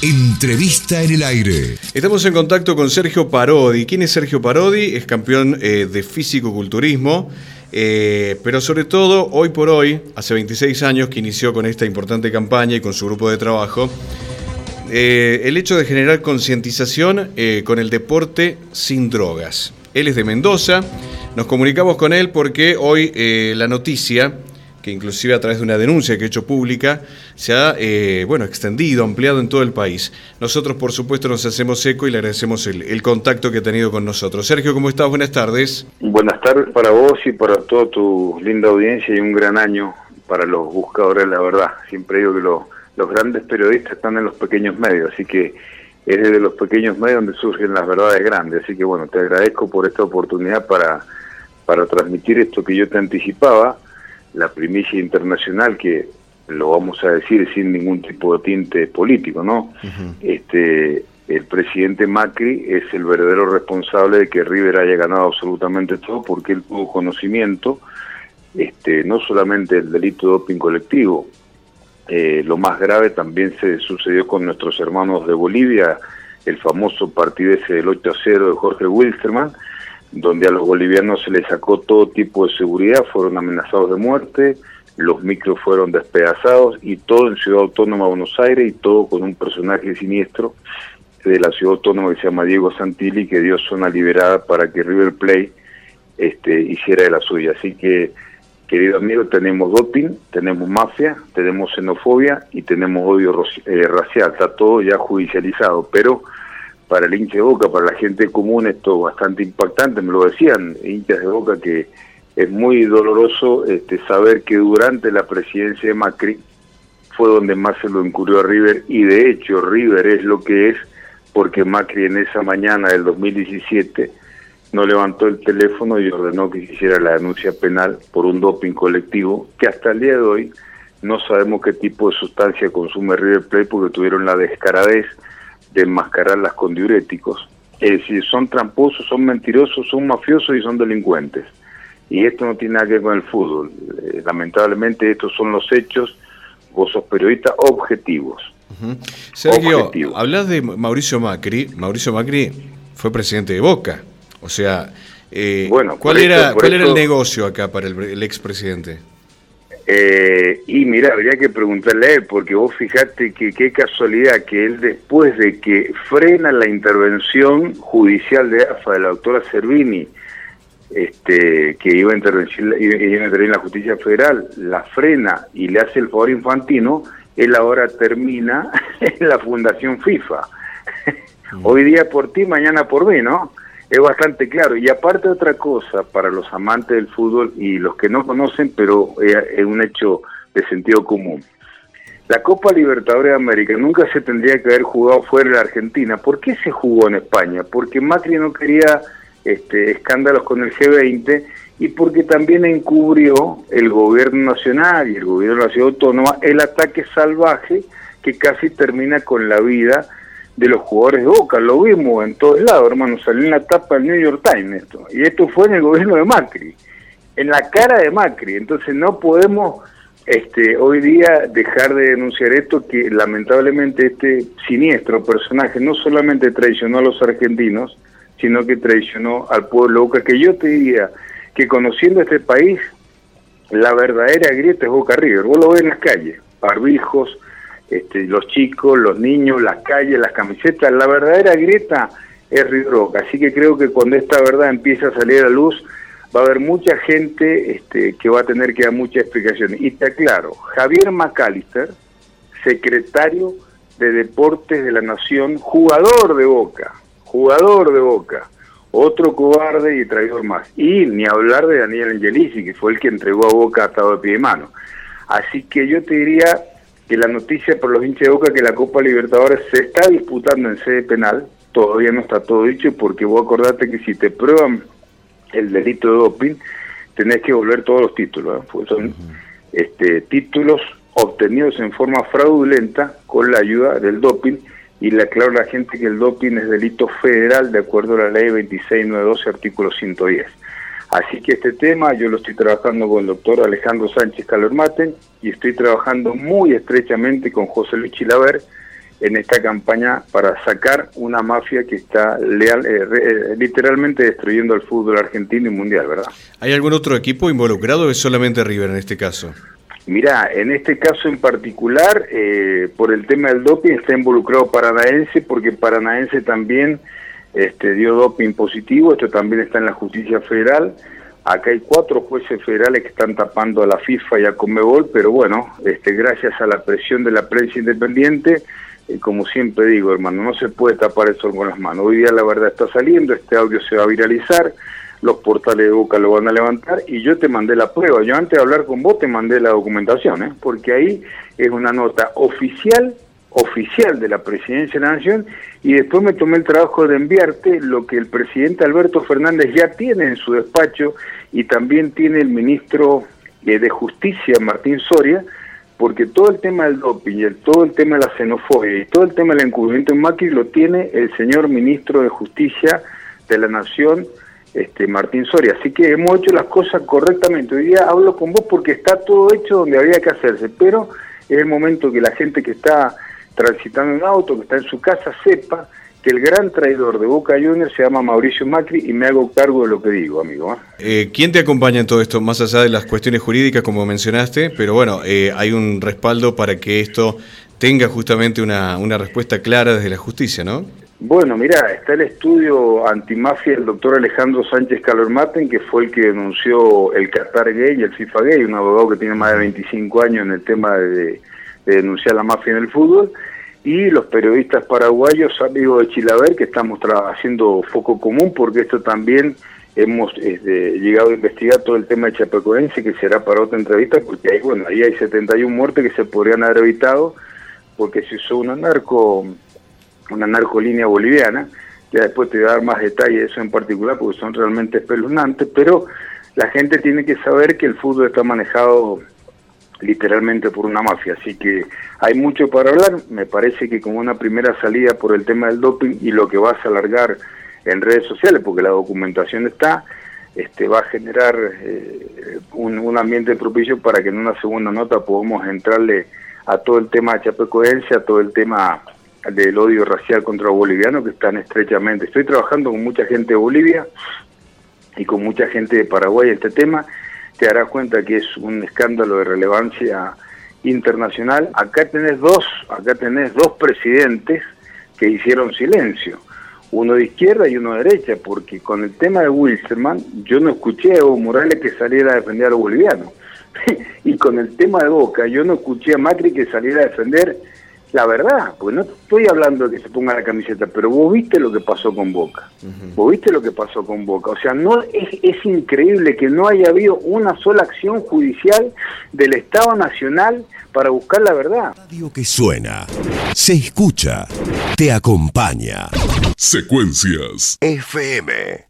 Entrevista en el aire. Estamos en contacto con Sergio Parodi. ¿Quién es Sergio Parodi? Es campeón eh, de físico-culturismo, eh, pero sobre todo, hoy por hoy, hace 26 años que inició con esta importante campaña y con su grupo de trabajo, eh, el hecho de generar concientización con el deporte sin drogas. Él es de Mendoza, nos comunicamos con él porque hoy la noticia que inclusive a través de una denuncia que he hecho pública, se ha eh, bueno, extendido, ampliado en todo el país. Nosotros, por supuesto, nos hacemos eco y le agradecemos el, contacto que ha tenido con nosotros. Sergio, ¿cómo estás? Buenas tardes. Buenas tardes para vos y para toda tu linda audiencia y un gran año para los buscadores, la verdad. Siempre digo que los grandes periodistas están en los pequeños medios, así que es desde los pequeños medios donde surgen las verdades grandes. Así que bueno, te agradezco por esta oportunidad para, para transmitir esto que yo te anticipaba la primicia internacional que lo vamos a decir sin ningún tipo de tinte político, ¿no? Este el presidente Macri es el verdadero responsable de que River haya ganado absolutamente todo porque él tuvo conocimiento este no solamente del delito de doping colectivo, eh, lo más grave también se sucedió con nuestros hermanos de Bolivia, el famoso partido ese del 8 a 0 de Jorge Wilstermann, donde a los bolivianos se les sacó todo tipo de seguridad, fueron amenazados de muerte, los micros fueron despedazados y todo en Ciudad Autónoma de Buenos Aires y todo con un personaje siniestro de la Ciudad Autónoma que se llama Diego Santilli que dio zona liberada para que River Plate este, hiciera de la suya. Así que, querido amigo, tenemos doping, tenemos mafia, tenemos xenofobia y tenemos odio eh, racial. Está todo ya judicializado, pero para el hincha de Boca, para la gente común, esto es bastante impactante, me lo decían hinchas de Boca que es muy doloroso este, saber que durante la presidencia de Macri fue donde más se lo incurrió a River y de hecho River es lo que es porque Macri en esa mañana del 2017 no levantó el teléfono y ordenó que se hiciera la denuncia penal por un doping colectivo que hasta el día de hoy no sabemos qué tipo de sustancia consume River Plate porque tuvieron la descaradez de enmascararlas con diuréticos. Es decir, son tramposos, son mentirosos, son mafiosos y son delincuentes. Y esto no tiene nada que ver con el fútbol. Eh, lamentablemente estos son los hechos, vos sos periodista, objetivos. Sergio, hablas de Mauricio Macri. Mauricio Macri fue presidente de Boca. O sea, eh, bueno, ¿cuál, era, ¿cuál era el negocio acá para el, el expresidente? Eh, y mira, habría que preguntarle a él, porque vos fijate que qué casualidad que él después de que frena la intervención judicial de AFA de la doctora Servini, este, que iba a, intervenir, iba a intervenir la justicia federal, la frena y le hace el favor infantino, él ahora termina en la fundación FIFA. Mm. Hoy día por ti, mañana por mí, ¿no? Es bastante claro. Y aparte otra cosa, para los amantes del fútbol y los que no conocen, pero es un hecho de sentido común. La Copa Libertadores de América nunca se tendría que haber jugado fuera de la Argentina. ¿Por qué se jugó en España? Porque Macri no quería este, escándalos con el G20 y porque también encubrió el gobierno nacional y el gobierno de la ciudad autónoma el ataque salvaje que casi termina con la vida de los jugadores de Boca, lo vimos en todos lados, hermano, salió en la tapa del New York Times esto, y esto fue en el gobierno de Macri, en la cara de Macri, entonces no podemos este, hoy día dejar de denunciar esto, que lamentablemente este siniestro personaje no solamente traicionó a los argentinos, sino que traicionó al pueblo Boca, que yo te diría que conociendo este país, la verdadera grieta es Boca River, vos lo ves en las calles, barbijos, este, los chicos, los niños, las calles, las camisetas. La verdadera grieta es River Así que creo que cuando esta verdad empiece a salir a luz, va a haber mucha gente este, que va a tener que dar muchas explicaciones. Y te aclaro, Javier McAllister, secretario de Deportes de la Nación, jugador de Boca, jugador de Boca, otro cobarde y traidor más. Y ni hablar de Daniel Angelici, que fue el que entregó a Boca atado de pie y mano. Así que yo te diría, que la noticia por los hinchas de Boca que la Copa Libertadores se está disputando en sede penal, todavía no está todo dicho porque vos acordate que si te prueban el delito de doping, tenés que volver todos los títulos. ¿eh? Pues son este, títulos obtenidos en forma fraudulenta con la ayuda del doping y le aclaro a la gente que el doping es delito federal de acuerdo a la ley 26912 artículo 110. Así que este tema yo lo estoy trabajando con el doctor Alejandro Sánchez Calormate y estoy trabajando muy estrechamente con José Luis Chilaver, en esta campaña para sacar una mafia que está leal, eh, eh, literalmente destruyendo el fútbol argentino y mundial, ¿verdad? ¿Hay algún otro equipo involucrado o es solamente River en este caso? Mirá, en este caso en particular, eh, por el tema del doping está involucrado Paranaense, porque Paranaense también este, dio doping positivo, esto también está en la justicia federal. Acá hay cuatro jueces federales que están tapando a la FIFA y a Comebol, pero bueno, este, gracias a la presión de la prensa independiente, eh, como siempre digo, hermano, no se puede tapar eso con las manos. Hoy día la verdad está saliendo, este audio se va a viralizar, los portales de Boca lo van a levantar y yo te mandé la prueba. Yo antes de hablar con vos te mandé la documentación, ¿eh? porque ahí es una nota oficial oficial de la presidencia de la Nación y después me tomé el trabajo de enviarte lo que el presidente Alberto Fernández ya tiene en su despacho y también tiene el ministro eh, de Justicia, Martín Soria, porque todo el tema del doping, y todo el tema de la xenofobia y todo el tema del encubrimiento en Macri lo tiene el señor ministro de Justicia de la Nación, este Martín Soria. Así que hemos hecho las cosas correctamente. Hoy día hablo con vos porque está todo hecho donde había que hacerse, pero es el momento que la gente que está transitando en auto, que está en su casa, sepa que el gran traidor de Boca Juniors se llama Mauricio Macri y me hago cargo de lo que digo, amigo. ¿eh? Eh, quién te acompaña en todo esto, más allá de las cuestiones jurídicas, como mencionaste? Pero bueno, eh, hay un respaldo para que esto tenga justamente una, una respuesta clara desde la justicia, ¿no? Bueno, mira, está el estudio antimafia del doctor Alejandro Sánchez Calormaten, que fue el que denunció el Qatar gay y el FIFA gay, un abogado que tiene más de 25 años en el tema de denunciar la mafia en el fútbol y los periodistas paraguayos, amigos de Chilaver, que estamos haciendo foco común, porque esto también hemos este, llegado a investigar todo el tema de Chapecoense, que será para otra entrevista, porque ahí, bueno, ahí hay 71 muertes que se podrían haber evitado, porque se usó una narco, una narcolínea boliviana, ya después te voy a dar más detalles de eso en particular, porque son realmente espeluznantes, pero la gente tiene que saber que el fútbol está manejado literalmente por una mafia. Así que hay mucho para hablar. Me parece que como una primera salida por el tema del doping y lo que vas a alargar en redes sociales, porque la documentación está, este, va a generar eh, un, ambiente propicio para que en una segunda nota podamos entrarle a todo el tema de chapecoense, a todo el tema del odio racial contra los bolivianos que están estrechamente. Estoy trabajando con mucha gente de Bolivia y con mucha gente de Paraguay en este tema te darás cuenta que es un escándalo de relevancia internacional. Acá tenés dos, acá tenés dos presidentes que hicieron silencio, uno de izquierda y uno de derecha, porque con el tema de Wilstermann yo no escuché a Evo Morales que saliera a defender a los bolivianos. y con el tema de Boca yo no escuché a Macri que saliera a defender la verdad, pues no estoy hablando de que se ponga la camiseta, pero vos viste lo que pasó con Boca, vos viste lo que pasó con Boca, o sea, no es, es increíble que no haya habido una sola acción judicial del Estado Nacional para buscar la verdad. Radio que suena, se escucha, te acompaña. Secuencias FM.